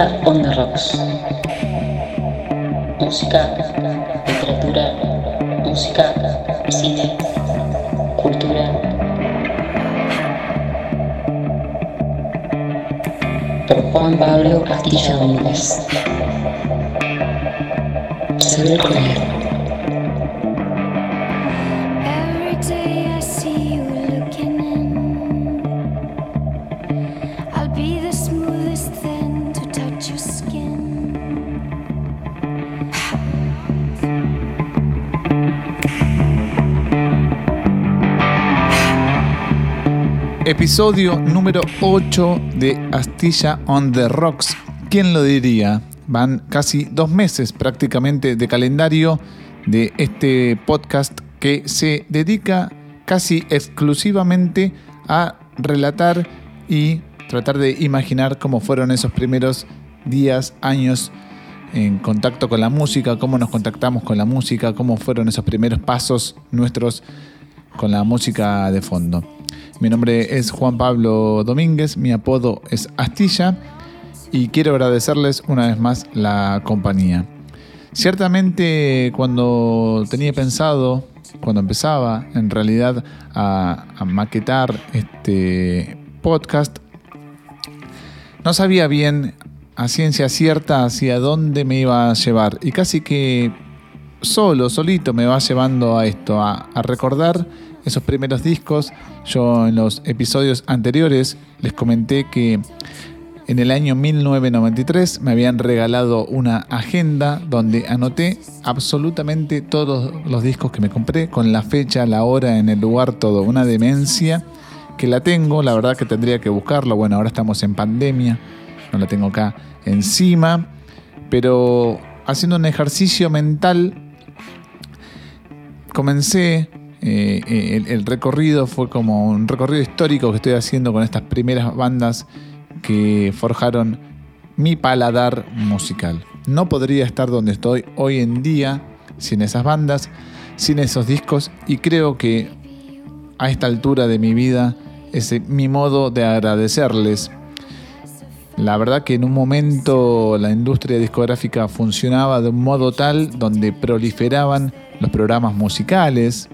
Astilla on Rocks. Música, literatura, música, cine, cultura. Por Juan Pablo Castilla Domínguez. Saber leer. Episodio número 8 de Astilla on the Rocks. ¿Quién lo diría? Van casi dos meses prácticamente de calendario de este podcast que se dedica casi exclusivamente a relatar y tratar de imaginar cómo fueron esos primeros días, años en contacto con la música, cómo nos contactamos con la música, cómo fueron esos primeros pasos nuestros con la música de fondo. Mi nombre es Juan Pablo Domínguez, mi apodo es Astilla y quiero agradecerles una vez más la compañía. Ciertamente cuando tenía pensado, cuando empezaba en realidad a, maquetar este podcast, no sabía bien a ciencia cierta hacia dónde me iba a llevar y casi que solo, solito me va llevando a esto, a recordar esos primeros discos. Yo en los episodios anteriores les comenté que en el año 1993 me habían regalado una agenda donde anoté absolutamente todos los discos que me compré, con la fecha, la hora, en el lugar, todo. Una demencia que la tengo, la verdad que tendría que buscarlo. Bueno, ahora estamos en pandemia, no la tengo acá encima, pero haciendo un ejercicio mental, comencé eh, el, el, recorrido fue como un recorrido histórico que estoy haciendo con estas primeras bandas que forjaron mi paladar musical. No podría estar donde estoy hoy en día sin esas bandas, sin esos discos y creo que a esta altura de mi vida es mi modo de agradecerles. La verdad que en un momento la industria discográfica funcionaba de un modo tal donde proliferaban los programas musicales,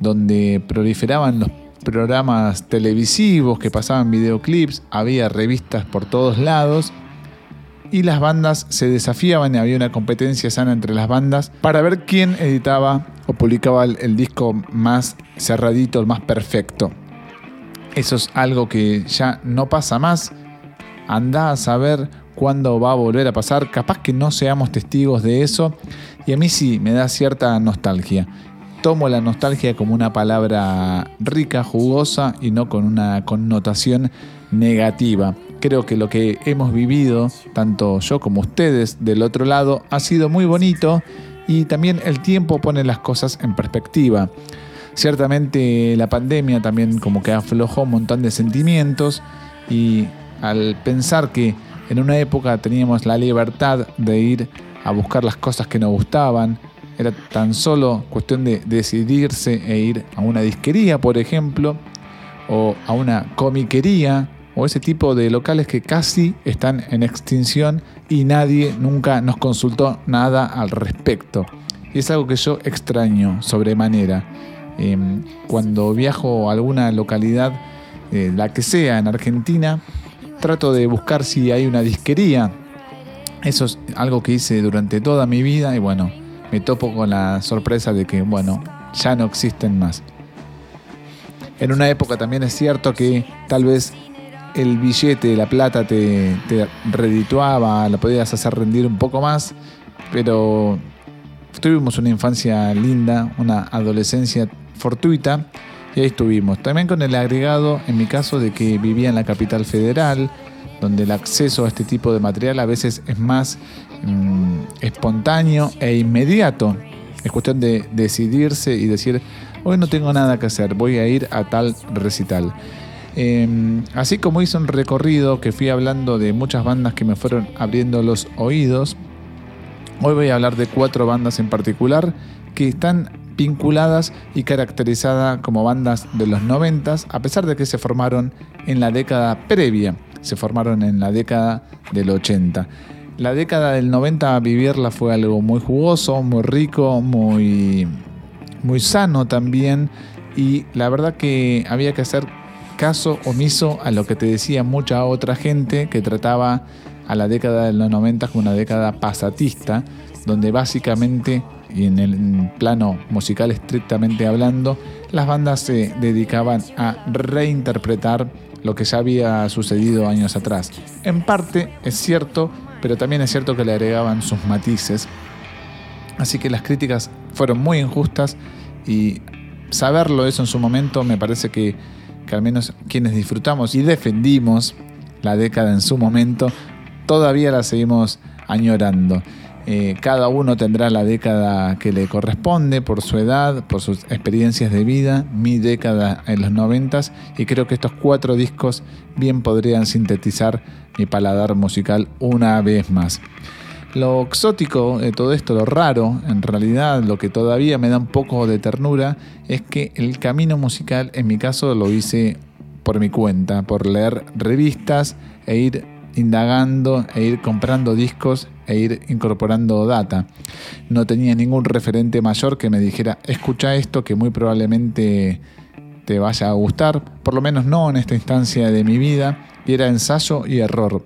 donde proliferaban los programas televisivos que pasaban videoclips, había revistas por todos lados y las bandas se desafiaban y había una competencia sana entre las bandas para ver quién editaba o publicaba el, disco más cerradito, el más perfecto. Eso es algo que ya no pasa más. Anda a saber cuándo va a volver a pasar. Capaz que no seamos testigos de eso. Y a mí sí me da cierta nostalgia tomo la nostalgia como una palabra rica, jugosa y no con una connotación negativa. Creo que lo que hemos vivido, tanto yo como ustedes del otro lado, ha sido muy bonito y también el tiempo pone las cosas en perspectiva. Ciertamente la pandemia también como que aflojó un montón de sentimientos y al pensar que en una época teníamos la libertad de ir a buscar las cosas que nos gustaban, era tan solo cuestión de decidirse e ir a una disquería, por ejemplo, o a una comiquería, o ese tipo de locales que casi están en extinción y nadie nunca nos consultó nada al respecto. Y es algo que yo extraño sobremanera. Eh, cuando viajo a alguna localidad, eh, la que sea en Argentina, trato de buscar si hay una disquería. Eso es algo que hice durante toda mi vida y bueno, me topo con la sorpresa de que, bueno, ya no existen más. En una época también es cierto que tal vez el billete, la plata te, redituaba, la podías hacer rendir un poco más, pero tuvimos una infancia linda, una adolescencia fortuita y ahí estuvimos. También con el agregado, en mi caso, de que vivía en la capital federal, donde el acceso a este tipo de material a veces es más mmm, espontáneo e inmediato. Es cuestión de decidirse y decir, hoy no tengo nada que hacer, voy a ir a tal recital. Eh, así como hice un recorrido que fui hablando de muchas bandas que me fueron abriendo los oídos, hoy voy a hablar de cuatro bandas en particular que están vinculadas y caracterizadas como bandas de los 90, a pesar de que se formaron en la década previa se formaron en la década del 80. La década del 90 vivirla fue algo muy jugoso, muy rico, muy, muy sano también y la verdad que había que hacer caso omiso a lo que te decía mucha otra gente que trataba a la década de los 90 como una década pasatista, donde básicamente, y en el plano musical estrictamente hablando, las bandas se dedicaban a reinterpretar lo que ya había sucedido años atrás. En parte es cierto, pero también es cierto que le agregaban sus matices. Así que las críticas fueron muy injustas y saberlo eso en su momento me parece que, que al menos quienes disfrutamos y defendimos la década en su momento, todavía la seguimos añorando. Eh, cada uno tendrá la década que le corresponde por su edad, por sus experiencias de vida, mi década en los noventas y creo que estos cuatro discos bien podrían sintetizar mi paladar musical una vez más. Lo exótico de todo esto, lo raro, en realidad lo que todavía me da un poco de ternura, es que el camino musical en mi caso lo hice por mi cuenta, por leer revistas e ir indagando e ir comprando discos e ir incorporando data. No tenía ningún referente mayor que me dijera, escucha esto que muy probablemente te vaya a gustar, por lo menos no en esta instancia de mi vida, y era ensayo y error.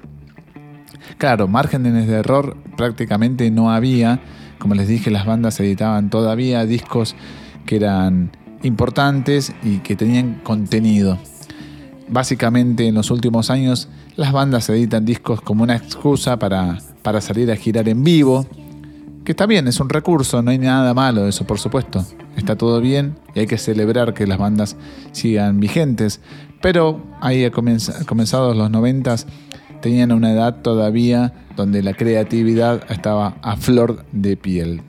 Claro, márgenes de error prácticamente no había, como les dije, las bandas editaban todavía discos que eran importantes y que tenían contenido. Básicamente en los últimos años las bandas editan discos como una excusa para, para salir a girar en vivo, que está bien, es un recurso, no hay nada malo de eso, por supuesto. Está todo bien y hay que celebrar que las bandas sigan vigentes. Pero ahí a comenzados los noventas tenían una edad todavía donde la creatividad estaba a flor de piel.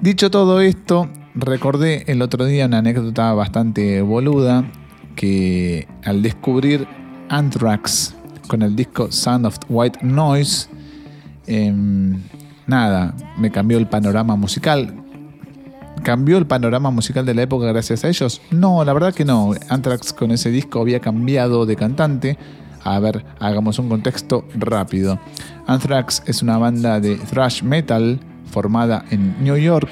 Dicho todo esto, recordé el otro día una anécdota bastante boluda que al descubrir Anthrax con el disco Sound of White Noise. Em, nada, me cambió el panorama musical. ¿Cambió el panorama musical de la época gracias a ellos? No, la verdad que no. Anthrax con ese disco había cambiado de cantante. A ver, hagamos un contexto rápido. Anthrax es una banda de thrash metal formada en New York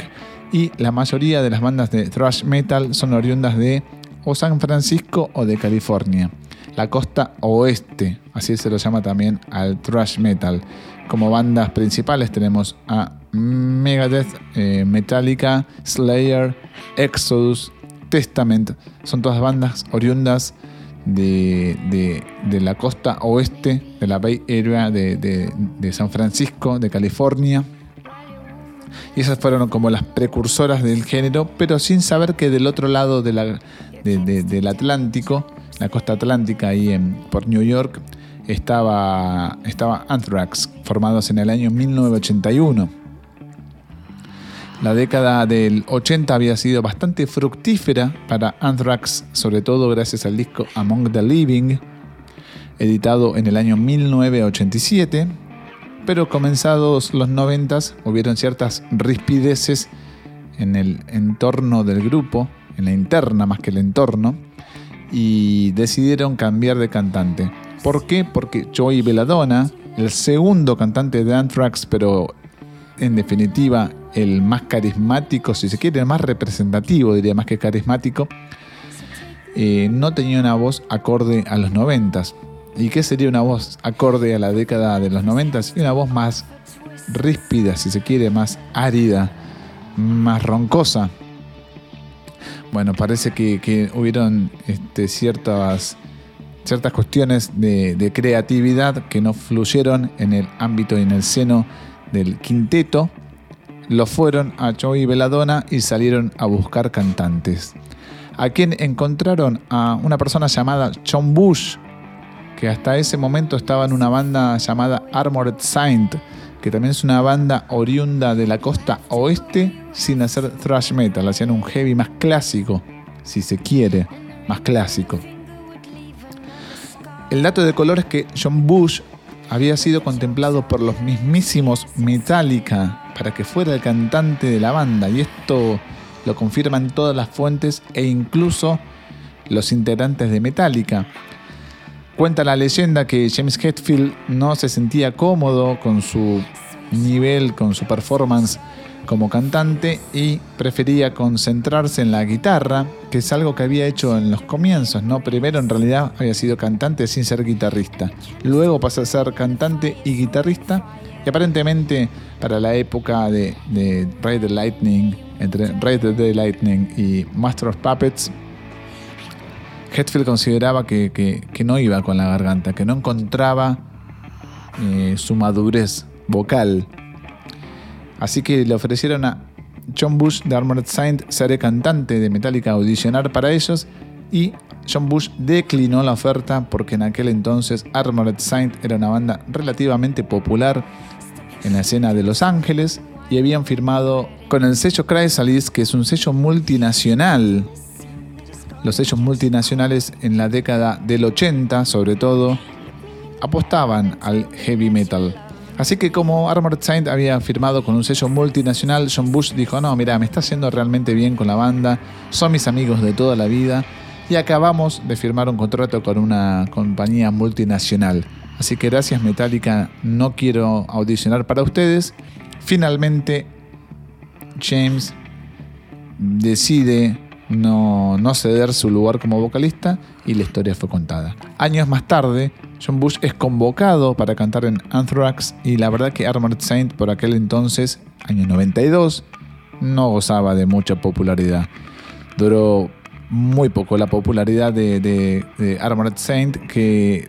y la mayoría de las bandas de thrash metal son oriundas de o San Francisco o de California la costa oeste, así se lo llama también al thrash metal. Como bandas principales tenemos a Megadeth, eh, Metallica, Slayer, Exodus, Testament. Son todas bandas oriundas de, la costa oeste de la Bay Area de, San Francisco, de California. Y esas fueron como las precursoras del género, pero sin saber que del otro lado del Atlántico la costa atlántica, ahí en, por New York, estaba, estaba Anthrax, formados en el año 1981. La década del 80 había sido bastante fructífera para Anthrax, sobre todo gracias al disco Among the Living, editado en el año 1987, pero comenzados los 90 hubieron ciertas rispideces en el entorno del grupo, en la interna más que el entorno, y decidieron cambiar de cantante. ¿Por qué? Porque Joey Belladonna, el segundo cantante de Anthrax, pero en definitiva el más carismático, si se quiere, el más representativo, diría más que carismático, eh, no tenía una voz acorde a los noventas. ¿Y qué sería una voz acorde a la década de los noventas? Y una voz más ríspida, si se quiere, más árida, más roncosa. Bueno, parece que, hubieron este, ciertas, ciertas cuestiones de, creatividad que no fluyeron en el ámbito y en el seno del quinteto. Lo fueron a Joey Veladona y salieron a buscar cantantes. A quien encontraron a una persona llamada John Bush, que hasta ese momento estaba en una banda llamada Armored Saint, que también es una banda oriunda de la costa oeste sin hacer thrash metal, hacían un heavy más clásico, si se quiere, más clásico. El dato de color es que John Bush había sido contemplado por los mismísimos Metallica para que fuera el cantante de la banda y esto lo confirman todas las fuentes e incluso los integrantes de Metallica. Cuenta la leyenda que James Hetfield no se sentía cómodo con su nivel, con su performance como cantante y prefería concentrarse en la guitarra, que es algo que había hecho en los comienzos, ¿no? Primero en realidad había sido cantante sin ser guitarrista. Luego pasó a ser cantante y guitarrista y aparentemente para la época de, de the Lightning, entre Ride the Lightning y Master of Puppets, Hetfield consideraba que, que- no iba con la garganta, que no encontraba eh, su madurez vocal. Así que le ofrecieron a John Bush de Armored Saint ser cantante de Metallica, audicionar para ellos y John Bush declinó la oferta porque en aquel entonces Armored Saint era una banda relativamente popular en la escena de Los Ángeles y habían firmado con el sello Chrysalis, que es un sello multinacional. Los sellos multinacionales en la década del 80, sobre todo, apostaban al heavy metal. Así que como Armored Saint había firmado con un sello multinacional, John Bush dijo, no, mira, me está haciendo realmente bien con la banda, son mis amigos de toda la vida y acabamos de firmar un contrato con una compañía multinacional. Así que gracias Metallica, no quiero audicionar para ustedes. Finalmente, James decide no, ceder su lugar como vocalista y la historia fue contada. Años más tarde, John Bush es convocado para cantar en Anthrax y la verdad que Armored Saint por aquel entonces, año 92, no gozaba de mucha popularidad. Duró muy poco la popularidad de, de- de Armored Saint que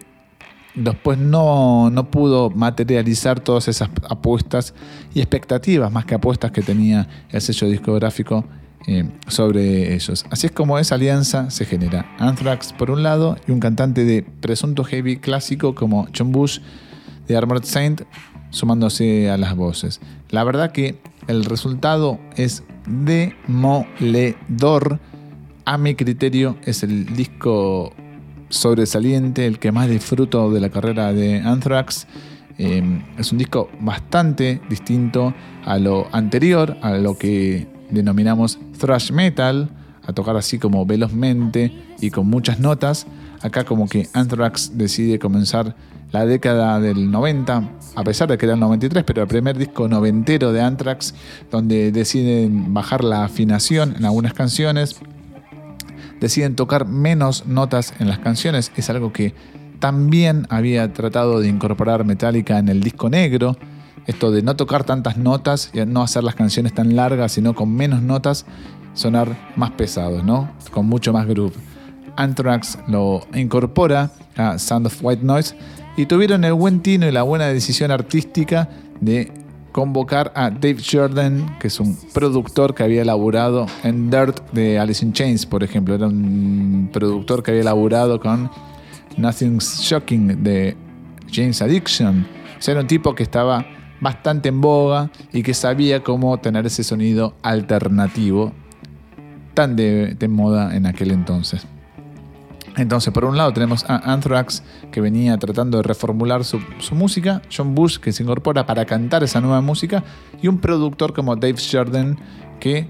después no, no pudo materializar todas esas apuestas y expectativas, más que apuestas que tenía el sello discográfico eh, sobre ellos. Así es como esa alianza se genera. Anthrax por un lado y un cantante de presunto heavy clásico como John Bush de Armored Saint sumándose a las voces. La verdad que el resultado es demoledor. A mi criterio es el disco sobresaliente, el que más disfruto de la carrera de Anthrax. Eh, es un disco bastante distinto a lo anterior, a lo que denominamos thrash metal, a tocar así como velozmente y con muchas notas. Acá como que Anthrax decide comenzar la década del 90, a pesar de que era el 93, pero el primer disco noventero de Anthrax, donde deciden bajar la afinación en algunas canciones, deciden tocar menos notas en las canciones. Es algo que también había tratado de incorporar Metallica en el disco negro. Esto de no tocar tantas notas y no hacer las canciones tan largas, sino con menos notas, sonar más pesados, ¿no? Con mucho más groove. Anthrax lo incorpora a Sound of White Noise y tuvieron el buen tino y la buena decisión artística de convocar a Dave Jordan, que es un productor que había elaborado en Dirt de Alice in Chains, por ejemplo. Era un productor que había elaborado con Nothing's Shocking de James Addiction. O sea, era un tipo que estaba bastante en boga y que sabía cómo tener ese sonido alternativo tan de, moda en aquel entonces. Entonces, por un lado tenemos a Anthrax, que venía tratando de reformular su, música, John Bush, que se incorpora para cantar esa nueva música, y un productor como Dave Jordan, que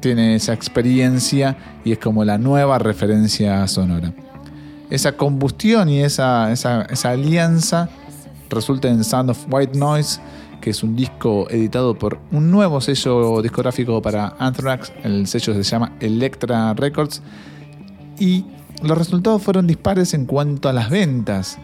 tiene esa experiencia y es como la nueva referencia sonora. Esa combustión y esa, esa alianza resulta en Sound of White Noise, que es un disco editado por un nuevo sello discográfico para Anthrax, el sello se llama Electra Records, y los resultados fueron dispares en cuanto a las ventas.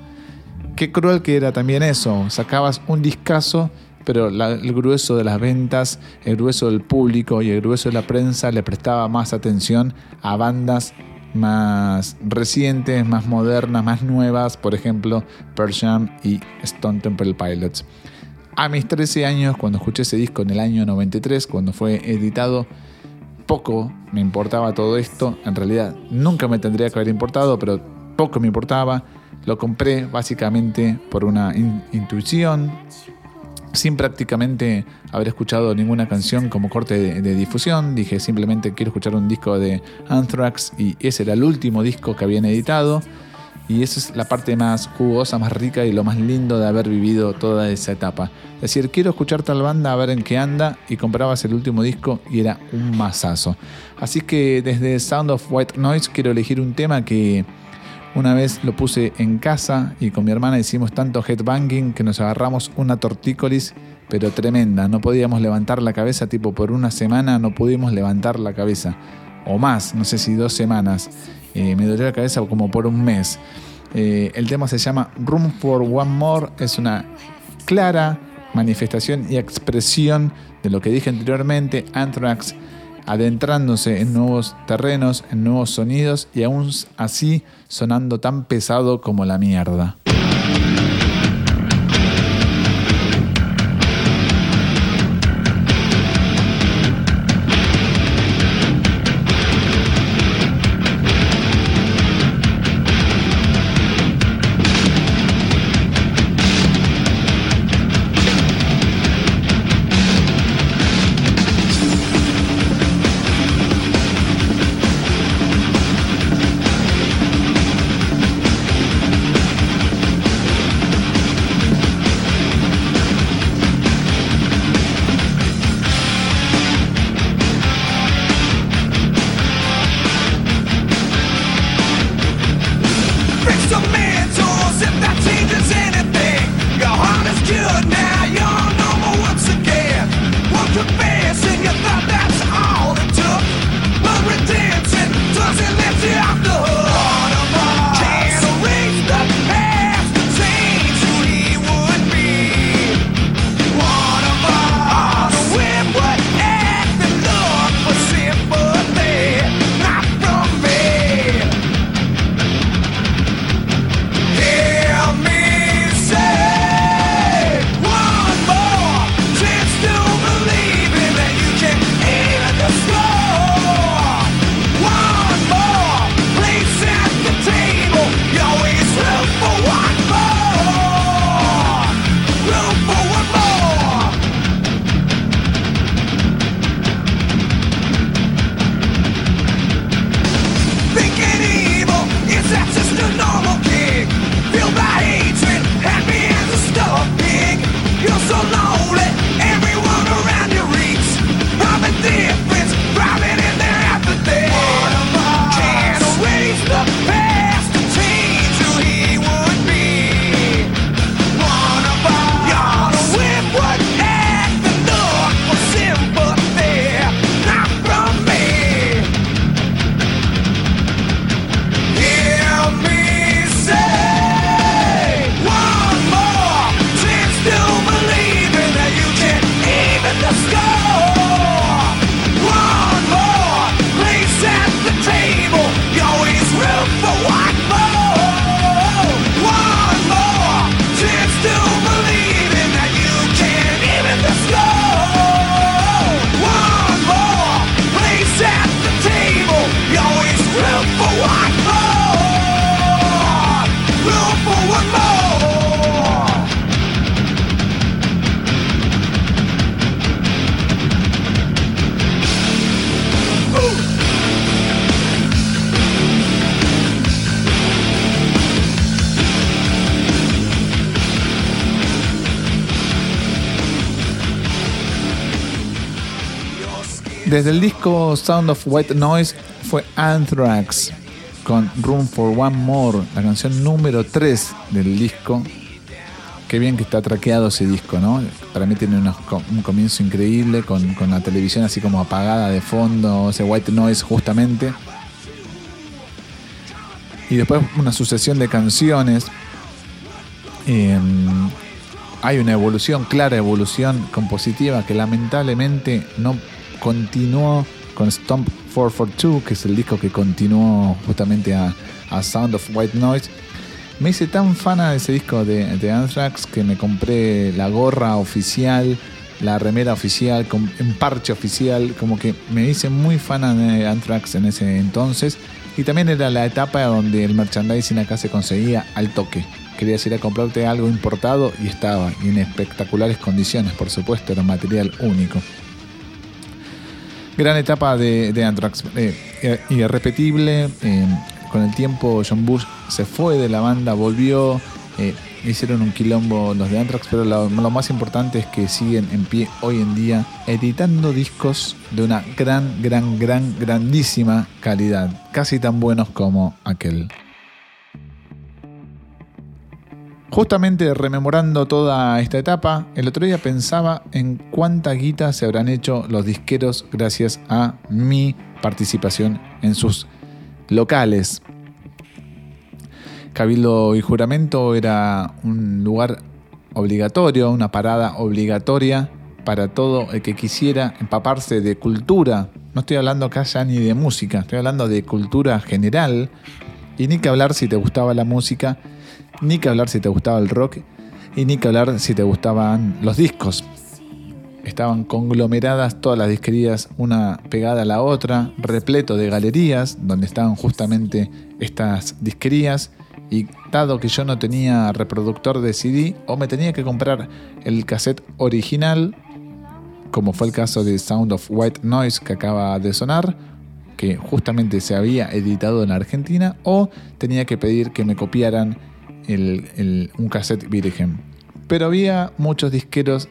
Qué cruel que era también eso. Sacabas un discazo, pero el grueso de las ventas, el grueso del público y el grueso de la prensa le prestaba más atención a bandas más recientes, más modernas, más nuevas, por ejemplo, Pearl Jam y Stone Temple Pilots. A mis 13 años, cuando escuché ese disco en el año 93, cuando fue editado, poco me importaba todo esto. En realidad nunca me tendría que haber importado, pero poco me importaba. Lo compré básicamente por una in intuición, sin prácticamente haber escuchado ninguna canción como corte de, difusión. Dije simplemente quiero escuchar un disco de Anthrax y ese era el último disco que habían editado. Y esa es la parte más jugosa, más rica y lo más lindo de haber vivido toda esa etapa. Es decir, quiero escuchar tal banda, a ver en qué anda, y comprabas el último disco y era un masazo. Así que desde Sound of White Noise quiero elegir un tema que Una vez lo puse en casa y con mi hermana hicimos tanto headbanging que nos agarramos una tortícolis, pero tremenda. No podíamos levantar la cabeza, tipo por una semana no pudimos levantar la cabeza. O más, no sé si dos semanas. Eh, me dolió la cabeza como por un mes. Eh, el tema se llama Room for One More. Es una clara manifestación y expresión de lo que dije anteriormente. Anthrax adentrándose en nuevos terrenos, en nuevos sonidos y aún así sonando tan pesado como la mierda. Desde el disco Sound of White Noise fue Anthrax con Room for One More, la canción número 3 del disco. Qué bien que está traqueado ese disco, ¿no? Para mí tiene un comienzo increíble con, la televisión así como apagada de fondo, ese White Noise justamente. Y después una sucesión de canciones. Em, hay una evolución, clara evolución compositiva que lamentablemente no continuó con Stomp 442, que es el disco que continuó justamente a, Sound of White Noise. Me hice tan fana de ese disco de, de, Anthrax que me compré la gorra oficial, la remera oficial, con, un parche oficial, como que me hice muy fana de Anthrax en ese entonces. Y también era la etapa donde el merchandising acá se conseguía al toque. Querías ir a comprarte algo importado y estaba, en espectaculares condiciones, por supuesto, era material único. Gran etapa de, de Anthrax, eh, eh, irrepetible. Eh, con el tiempo John Bush se fue de la banda, volvió, hicieron un quilombo los de Anthrax, pero lo, más importante es que siguen en pie hoy en día editando discos de una gran, gran, gran, grandísima calidad, casi tan buenos como aquel. Justamente rememorando toda esta etapa, el otro día pensaba en cuánta guita se habrán hecho los disqueros gracias a mi participación en sus locales. Cabildo y Juramento era un lugar obligatorio, una parada obligatoria para todo el que quisiera empaparse de cultura. No estoy hablando acá ya ni de música, estoy hablando de cultura general. Y ni que hablar si te gustaba la música, ni que hablar si te gustaba el rock, y ni que hablar si te gustaban los discos. Estaban conglomeradas todas las disquerías, una pegada a la otra, repleto de galerías, donde estaban justamente estas disquerías y dado que yo no tenía reproductor de CD o me tenía que comprar el cassette original, como fue el caso de Sound of White Noise que acaba de sonar, que justamente se había editado en Argentina, o tenía que pedir que me copiaran un cassette virgen. Pero había muchos disqueros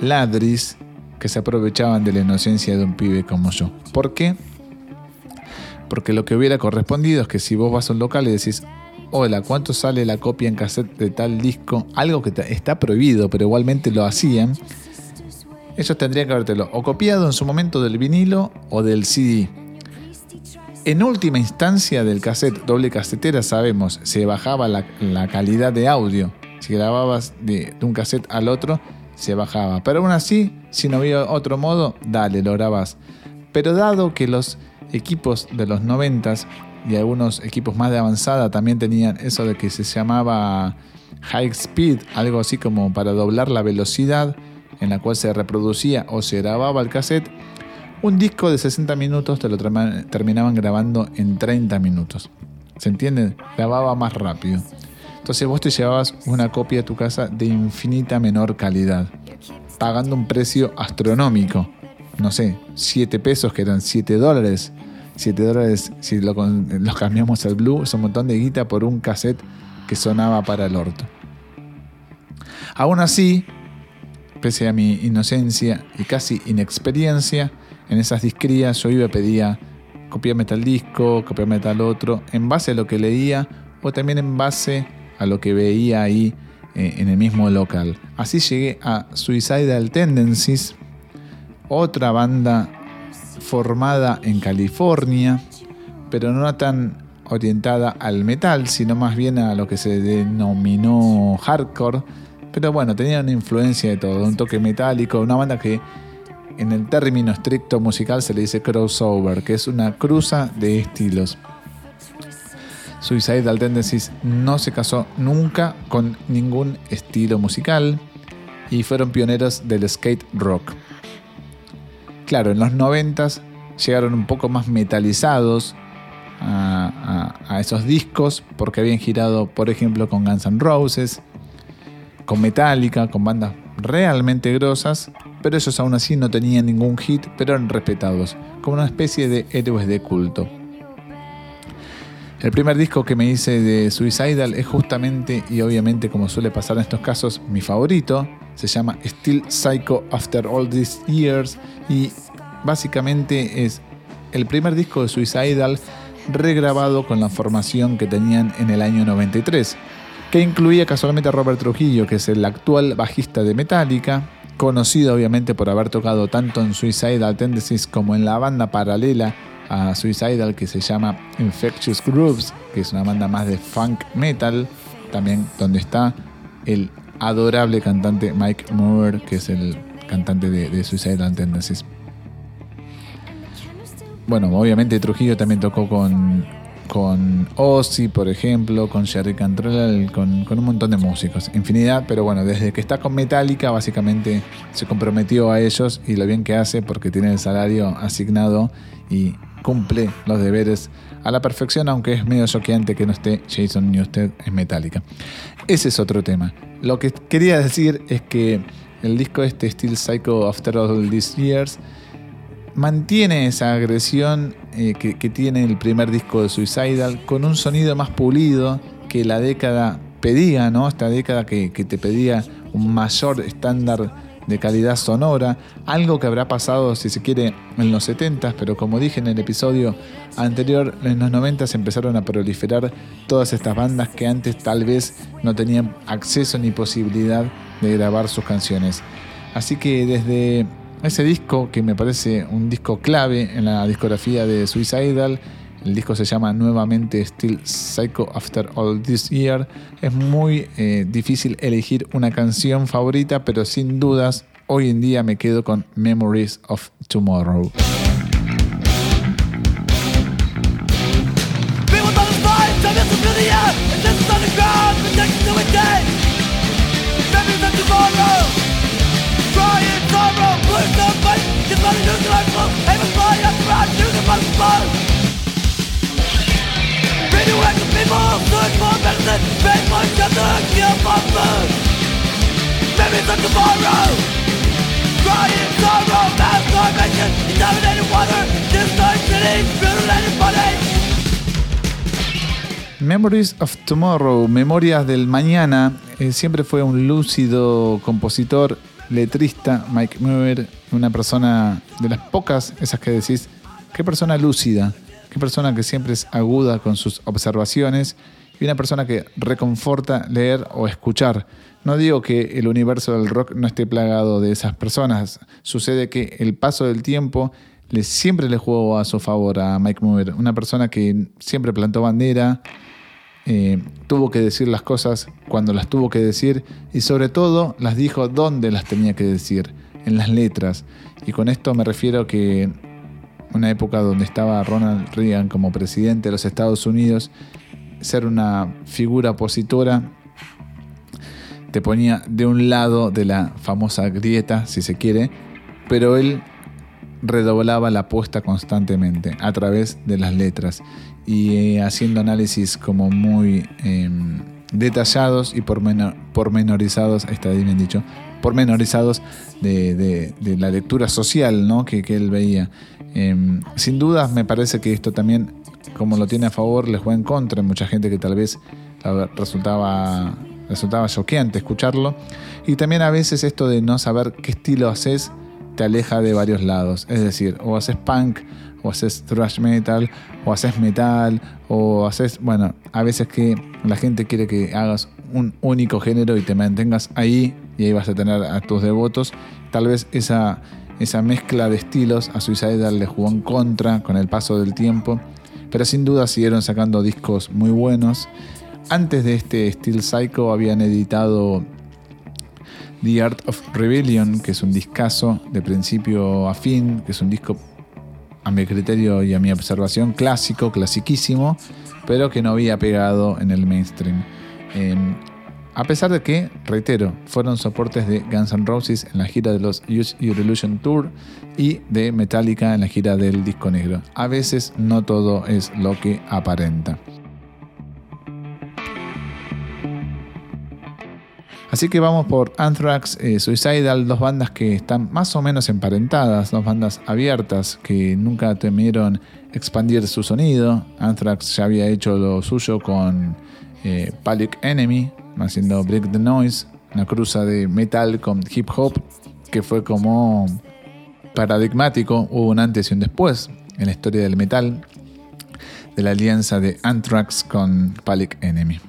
ladris que se aprovechaban de la inocencia de un pibe como yo. ¿Por qué? Porque lo que hubiera correspondido es que si vos vas a un local y decís, hola, ¿cuánto sale la copia en cassette de tal disco? Algo que está prohibido, pero igualmente lo hacían. Ellos tendrían que habértelo o copiado en su momento del vinilo o del CD. En última instancia del cassette doble casetera sabemos, se bajaba la, calidad de audio. Si grababas de, de, un cassette al otro, se bajaba. Pero aún así, si no había otro modo, dale, lo grabás. Pero dado que los equipos de los noventas y algunos equipos más de avanzada también tenían eso de que se llamaba high speed, algo así como para doblar la velocidad en la cual se reproducía o se grababa el cassette. Un disco de 60 minutos te lo terminaban grabando en 30 minutos. ¿Se entiende? Grababa más rápido. Entonces vos te llevabas una copia a tu casa de infinita menor calidad, pagando un precio astronómico. No sé, 7 pesos que eran 7 dólares 7 dólares, si lo, los cambiamos al blue, es un montón de guita por un cassette que sonaba para el orto. Aún así, pese a mi inocencia y casi inexperiencia, en esas discrías yo iba a pedía copiarme tal disco, copiarme tal otro, en base a lo que leía o también en base a lo que veía ahí eh, en el mismo local. Así llegué a Suicidal Tendencies, otra banda formada en California, pero no tan orientada al metal, sino más bien a lo que se denominó hardcore. Pero bueno, tenía una influencia de todo, un toque metálico, una banda que en el término estricto musical se le dice crossover, que es una cruza de estilos. Suicidal Tendencies no se casó nunca con ningún estilo musical y fueron pioneros del skate rock. Claro, en los 90 llegaron un poco más metalizados a, esos discos porque habían girado, por ejemplo, con Guns N' Roses, con Metallica, con bandas realmente grosas, pero ellos aún así no tenían ningún hit, pero eran respetados, como una especie de héroes de culto. El primer disco que me hice de Suicidal es justamente, y obviamente como suele pasar en estos casos, mi favorito, se llama Still Psycho After All These Years y básicamente es el primer disco de Suicidal regrabado con la formación que tenían en el año 93, que incluía casualmente a Robert Trujillo, que es el actual bajista de Metallica, conocido obviamente por haber tocado tanto en Suicidal Tendencies como en la banda paralela a Suicidal que se llama Infectious Grooves, que es una banda más de funk metal, también donde está el adorable cantante Mike Moore, que es el cantante de, de Suicidal Tendencies. Bueno, obviamente Trujillo también tocó con, con Ozzy, por ejemplo, con Jerry Cantrell, con, un montón de músicos, infinidad, pero bueno, desde que está con Metallica básicamente se comprometió a ellos y lo bien que hace porque tiene el salario asignado y cumple los deberes a la perfección, aunque es medio choqueante que no esté Jason Newsted en Metallica. Ese es otro tema. Lo que quería decir es que el disco este, Still Psycho After All These Years, mantiene esa agresión eh, que, tiene el primer disco de Suicidal con un sonido más pulido que la década pedía, ¿no? Esta década que, te pedía un mayor estándar de calidad sonora, algo que habrá pasado, si se quiere, en los 70, pero como dije en el episodio anterior, en los 90 empezaron a proliferar todas estas bandas que antes tal vez no tenían acceso ni posibilidad de grabar sus canciones. Así que desde ese disco, que me parece un disco clave en la discografía de Suicidal, el disco se llama nuevamente Still Psycho After All This Year. Es muy eh, difícil elegir una canción favorita, pero sin dudas hoy en día me quedo con Memories of Tomorrow. Memories of Tomorrow, Memorias del Mañana, eh, siempre fue un lúcido compositor, letrista, Mike Muir, una persona de las pocas, esas que decís, qué persona lúcida, qué persona que siempre es aguda con sus observaciones y una persona que reconforta leer o escuchar. No digo que el universo del rock no esté plagado de esas personas, sucede que el paso del tiempo le, siempre le jugó a su favor a Mike Mover, una persona que siempre plantó bandera, eh, tuvo que decir las cosas cuando las tuvo que decir y sobre todo las dijo donde las tenía que decir, en las letras. Y con esto me refiero que una época donde estaba Ronald Reagan como presidente de los Estados Unidos, ser una figura opositora te ponía de un lado de la famosa grieta, si se quiere, pero él redoblaba la apuesta constantemente a través de las letras y eh, haciendo análisis como muy em, detallados y pormenorizados, está bien dicho, pormenorizados de, de, la lectura social ¿no? que, que él veía. Em, sin dudas me parece que esto también, como lo tiene a favor, le juega en contra. Hay mucha gente que tal vez resultaba, resultaba choqueante escucharlo. Y también a veces esto de no saber qué estilo haces te aleja de varios lados. Es decir, o haces punk, o haces thrash metal, o haces metal, o haces, bueno, a veces que la gente quiere que hagas un único género y te mantengas ahí y ahí vas a tener a tus devotos. Tal vez esa esa mezcla de estilos a Suicidal le jugó en contra con el paso del tiempo, pero sin duda siguieron sacando discos muy buenos. Antes de este Steel Psycho habían editado The Art of Rebellion, que es un discazo de principio a fin, que es un disco a mi criterio y a mi observación clásico, clasiquísimo, pero que no había pegado en el mainstream. A pesar de que, reitero, fueron soportes de Guns N' Roses en la gira de los Use Your Illusion Tour y de Metallica en la gira del disco negro. A veces no todo es lo que aparenta. Así que vamos por Anthrax, eh, Suicidal, dos bandas que están más o menos emparentadas, dos bandas abiertas que nunca temieron expandir su sonido. Anthrax ya había hecho lo suyo con eh, Enemy, haciendo Break the Noise, una cruza de metal con hip hop que fue como paradigmático, hubo un antes y un después en la historia del metal, de la alianza de Anthrax con Public Enemy.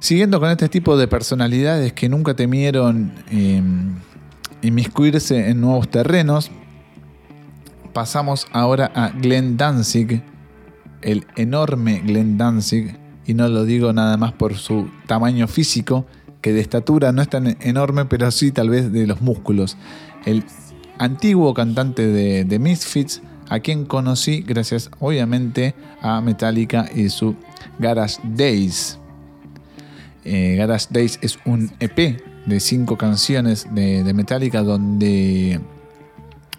Siguiendo con este tipo de personalidades que nunca temieron em, inmiscuirse en nuevos terrenos, pasamos ahora a Glenn Danzig, el enorme Glenn Danzig, y no lo digo nada más por su tamaño físico, que de estatura no es tan enorme, pero sí tal vez de los músculos. El antiguo cantante de, Misfits, a quien conocí gracias obviamente a Metallica y su Garage Days. Eh, Garage Days es un EP de cinco canciones de, de Metallica donde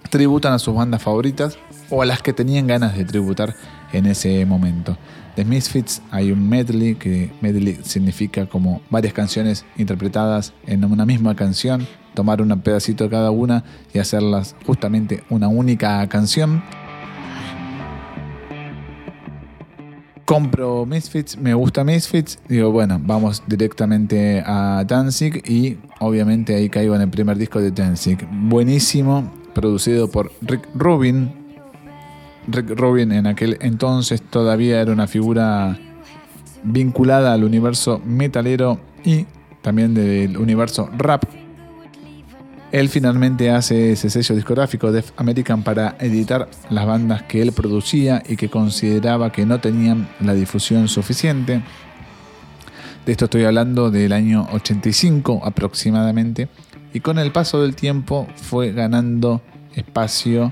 tributan a sus bandas favoritas o a las que tenían ganas de tributar en ese momento. De Misfits hay un medley, que medley significa como varias canciones interpretadas en una misma canción, tomar un pedacito de cada una y hacerlas justamente una única canción. compro Misfits, me gusta Misfits, digo, bueno, vamos directamente a Danzig y obviamente ahí caigo en el primer disco de Danzig. Buenísimo, producido por Rick Rubin. Rick Rubin en aquel entonces todavía era una figura vinculada al universo metalero y también del universo rap. Él finalmente hace ese sello discográfico Def American para editar las bandas que él producía y que consideraba que no tenían la difusión suficiente. De esto estoy hablando del año 85 aproximadamente. Y con el paso del tiempo fue ganando espacio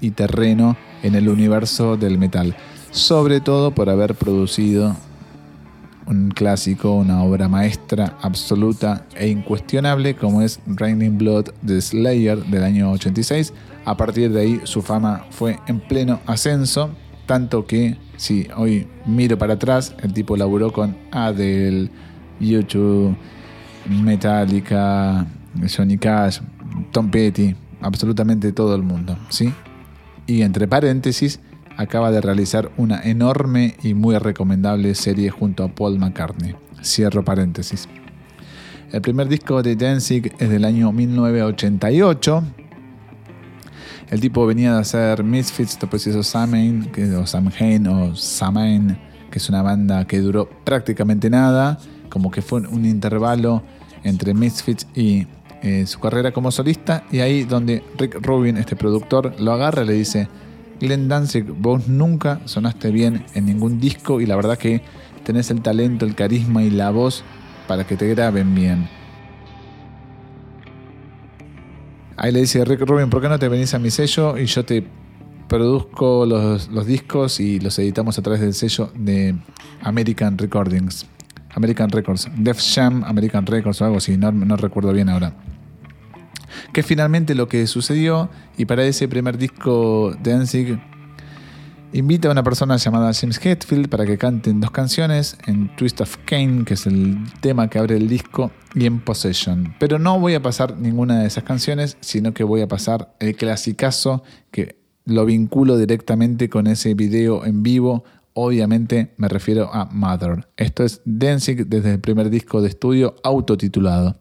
y terreno en el universo del metal. Sobre todo por haber producido un clásico, una obra maestra absoluta e incuestionable como es Raining Blood de Slayer del año 86. A partir de ahí su fama fue en pleno ascenso, tanto que si hoy miro para atrás, el tipo laburó con Adele, YouTube, Metallica, Johnny Cash, Tom Petty, absolutamente todo el mundo, ¿sí? Y entre paréntesis, acaba de realizar una enorme y muy recomendable serie junto a Paul McCartney. Cierro paréntesis. El primer disco de Danzig es del año 1988. El tipo venía de hacer Misfits, después hizo Samhain, o Samhain o Samain, que es una banda que duró prácticamente nada, como que fue un intervalo entre Misfits y eh, su carrera como solista, y ahí donde Rick Rubin, este productor, lo agarra y le dice, Glenn Danzig, vos nunca sonaste bien en ningún disco y la verdad que tenés el talento, el carisma y la voz para que te graben bien. Ahí le dice Rick Rubin, ¿por qué no te venís a mi sello y yo te produzco los, los discos y los editamos a través del sello de American Recordings? American Records, Def Jam, American Records o algo así, no, no recuerdo bien ahora que finalmente lo que sucedió y para ese primer disco Danzig invita a una persona llamada James Hetfield para que canten dos canciones en Twist of Cain, que es el tema que abre el disco, y en Possession. Pero no voy a pasar ninguna de esas canciones, sino que voy a pasar el clasicazo que lo vinculo directamente con ese video en vivo. Obviamente me refiero a Mother. Esto es Danzig desde el primer disco de estudio autotitulado.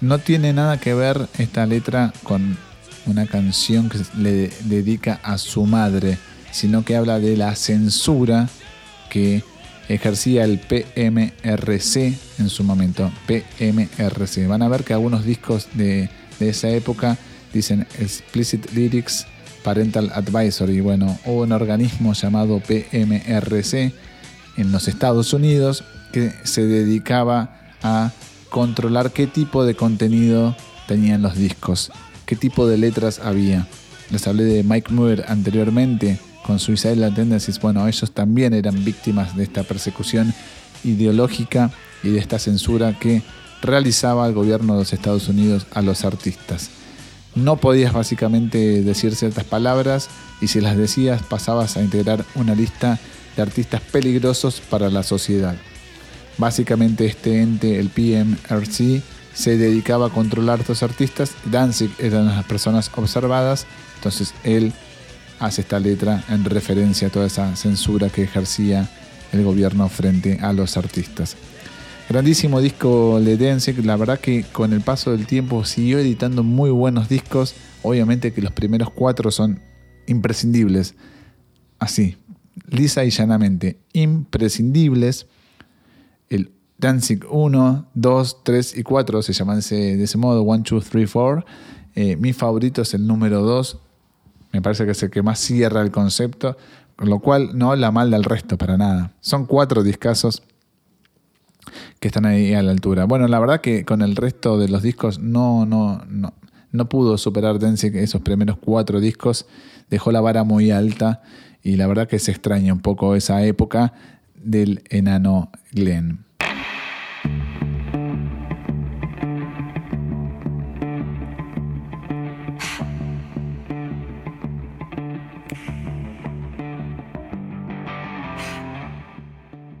No tiene nada que ver esta letra con una canción que le dedica a su madre, sino que habla de la censura que ejercía el PMRC en su momento. PMRC. Van a ver que algunos discos de, esa época dicen explicit lyrics Parental Advisory. Bueno, hubo un organismo llamado PMRC en los Estados Unidos que se dedicaba a controlar qué tipo de contenido tenían los discos, qué tipo de letras había. Les hablé de Mike Muir anteriormente con Suicidal Tendencies. Bueno, ellos también eran víctimas de esta persecución ideológica y de esta censura que realizaba el gobierno de los Estados Unidos a los artistas. No podías básicamente decir ciertas palabras y si las decías pasabas a integrar una lista de artistas peligrosos para la sociedad. Básicamente este ente, el PMRC, se dedicaba a controlar a estos artistas. Danzig era una de las personas observadas, entonces él hace esta letra en referencia a toda esa censura que ejercía el gobierno frente a los artistas. Grandísimo disco Le Danzig, la verdad que con el paso del tiempo siguió editando muy buenos discos, obviamente que los primeros cuatro son imprescindibles, así, lisa y llanamente, imprescindibles. El Danzig 1, 2, 3 y 4 se llaman de ese modo, 1, 2, 3, 4. mi favorito es el número 2, me parece que es el que más cierra el concepto, con lo cual no habla mal del resto para nada. Son cuatro discazos que están ahí a la altura. Bueno, la verdad que con el resto de los discos no, no, no, no pudo superar Danzig esos primeros cuatro discos, dejó la vara muy alta y la verdad que se extraña un poco esa época del enano Glenn.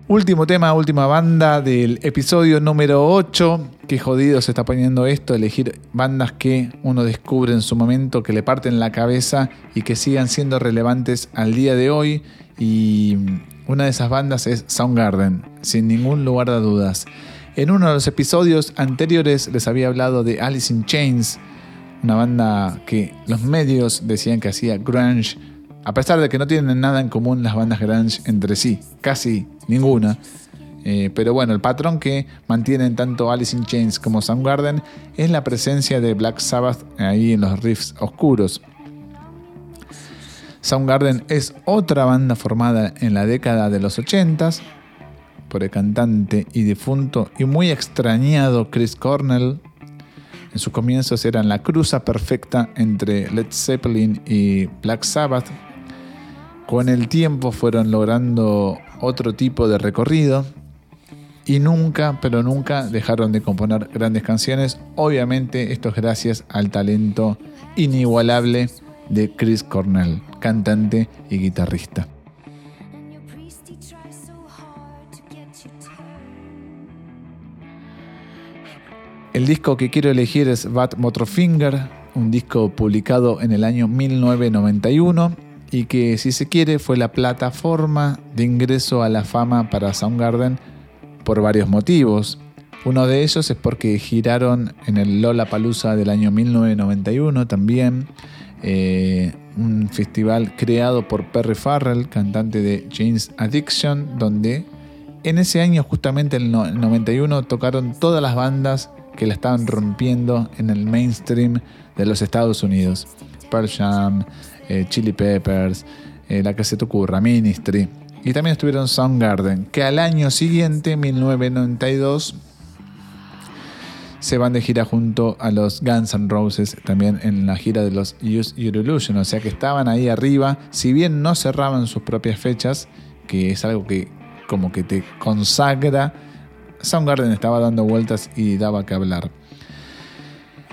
Último tema, última banda del episodio número 8. Qué jodido se está poniendo esto, elegir bandas que uno descubre en su momento, que le parten la cabeza y que sigan siendo relevantes al día de hoy. Y una de esas bandas es Soundgarden, sin ningún lugar de dudas. En uno de los episodios anteriores les había hablado de Alice in Chains, una banda que los medios decían que hacía grunge a pesar de que no tienen nada en común las bandas grunge entre sí, casi ninguna. Eh, pero bueno, el patrón que mantienen tanto Alice in Chains como Soundgarden es la presencia de Black Sabbath ahí en los riffs oscuros. Soundgarden es otra banda formada en la década de los 80 por el cantante y difunto y muy extrañado Chris Cornell. En sus comienzos eran la cruza perfecta entre Led Zeppelin y Black Sabbath, con el tiempo fueron logrando otro tipo de recorrido y nunca, pero nunca dejaron de componer grandes canciones. Obviamente esto es gracias al talento inigualable de Chris Cornell, cantante y guitarrista. El disco que quiero elegir es Bad Motorfinger, un disco publicado en el año 1991 y que si se quiere fue la plataforma de ingreso a la fama para Soundgarden por varios motivos. Uno de ellos es porque giraron en el Lola Palusa del año 1991 también, eh, un festival creado por Perry Farrell, cantante de James Addiction, donde en ese año, justamente el 91, tocaron todas las bandas que la estaban rompiendo en el mainstream de los Estados Unidos. Pearl Jam, eh, Chili Peppers, eh, la que se te ocurra, Ministry. Y también estuvieron Soundgarden, que al año siguiente, 1992, se van de gira junto a los Guns N' Roses, también en la gira de los Use Your Illusion. O sea que estaban ahí arriba, si bien no cerraban sus propias fechas, que es algo que como que te consagra, Soundgarden estaba dando vueltas y daba que hablar.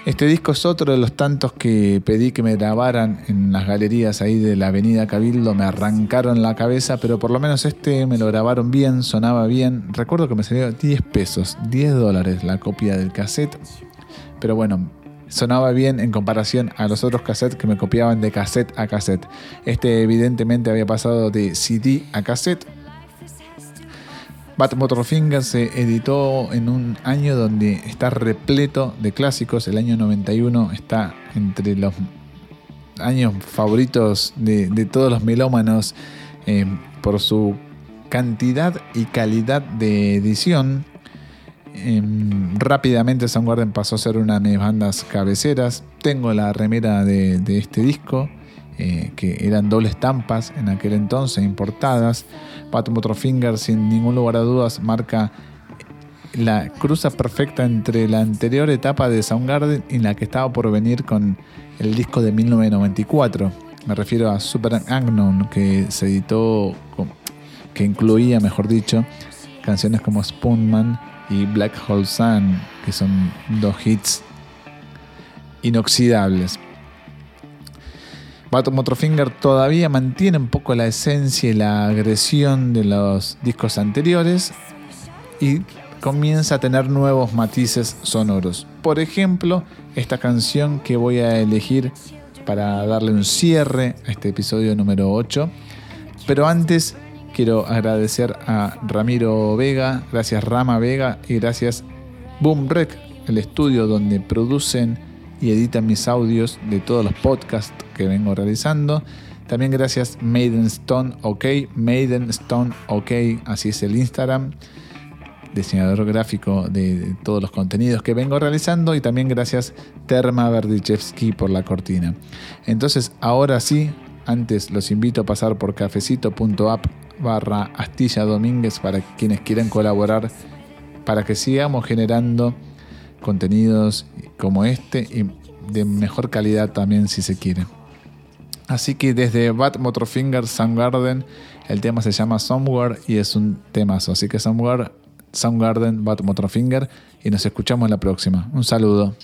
Este disco es otro de los tantos que pedí que me grabaran en las galerías ahí de la Avenida Cabildo. Me arrancaron la cabeza, pero por lo menos este me lo grabaron bien, sonaba bien. Recuerdo que me salió 10 pesos, 10 dólares la copia del cassette. Pero bueno, sonaba bien en comparación a los otros cassettes que me copiaban de cassette a cassette. Este evidentemente había pasado de CD a cassette Bat Motorfinger se editó en un año donde está repleto de clásicos. El año 91 está entre los años favoritos de, todos los melómanos eh, por su cantidad y calidad de edición. Em, rápidamente Soundgarden pasó a ser una de mis bandas cabeceras. Tengo la remera de, de este disco eh, que eran dobles estampas en aquel entonces, importadas. Pat Motorfinger, sin ningún lugar a dudas, marca la cruza perfecta entre la anterior etapa de Soundgarden y la que estaba por venir con el disco de 1994. Me refiero a Super Unknown, que se editó, que incluía, mejor dicho, canciones como Spoonman y Black Hole Sun, que son dos hits inoxidables. Bottom Motorfinger todavía mantiene un poco la esencia y la agresión de los discos anteriores y comienza a tener nuevos matices sonoros. Por ejemplo, esta canción que voy a elegir para darle un cierre a este episodio número 8. Pero antes quiero agradecer a Ramiro Vega, gracias Rama Vega y gracias Boom Rec, el estudio donde producen y editan mis audios de todos los podcasts que vengo realizando. También gracias Maiden Stone OK, Maiden Stone OK, así es el Instagram, diseñador gráfico de todos los contenidos que vengo realizando. Y también gracias Terma Verdichevsky por la cortina. Entonces, ahora sí, antes los invito a pasar por cafecito.app barra Astilla Domínguez para quienes quieran colaborar para que sigamos generando contenidos como este y de mejor calidad también si se quiere. Así que desde Bat Motorfinger Soundgarden el tema se llama Somewhere y es un temazo. Así que Somewhere, Soundgarden, Bat Motorfinger y nos escuchamos la próxima. Un saludo.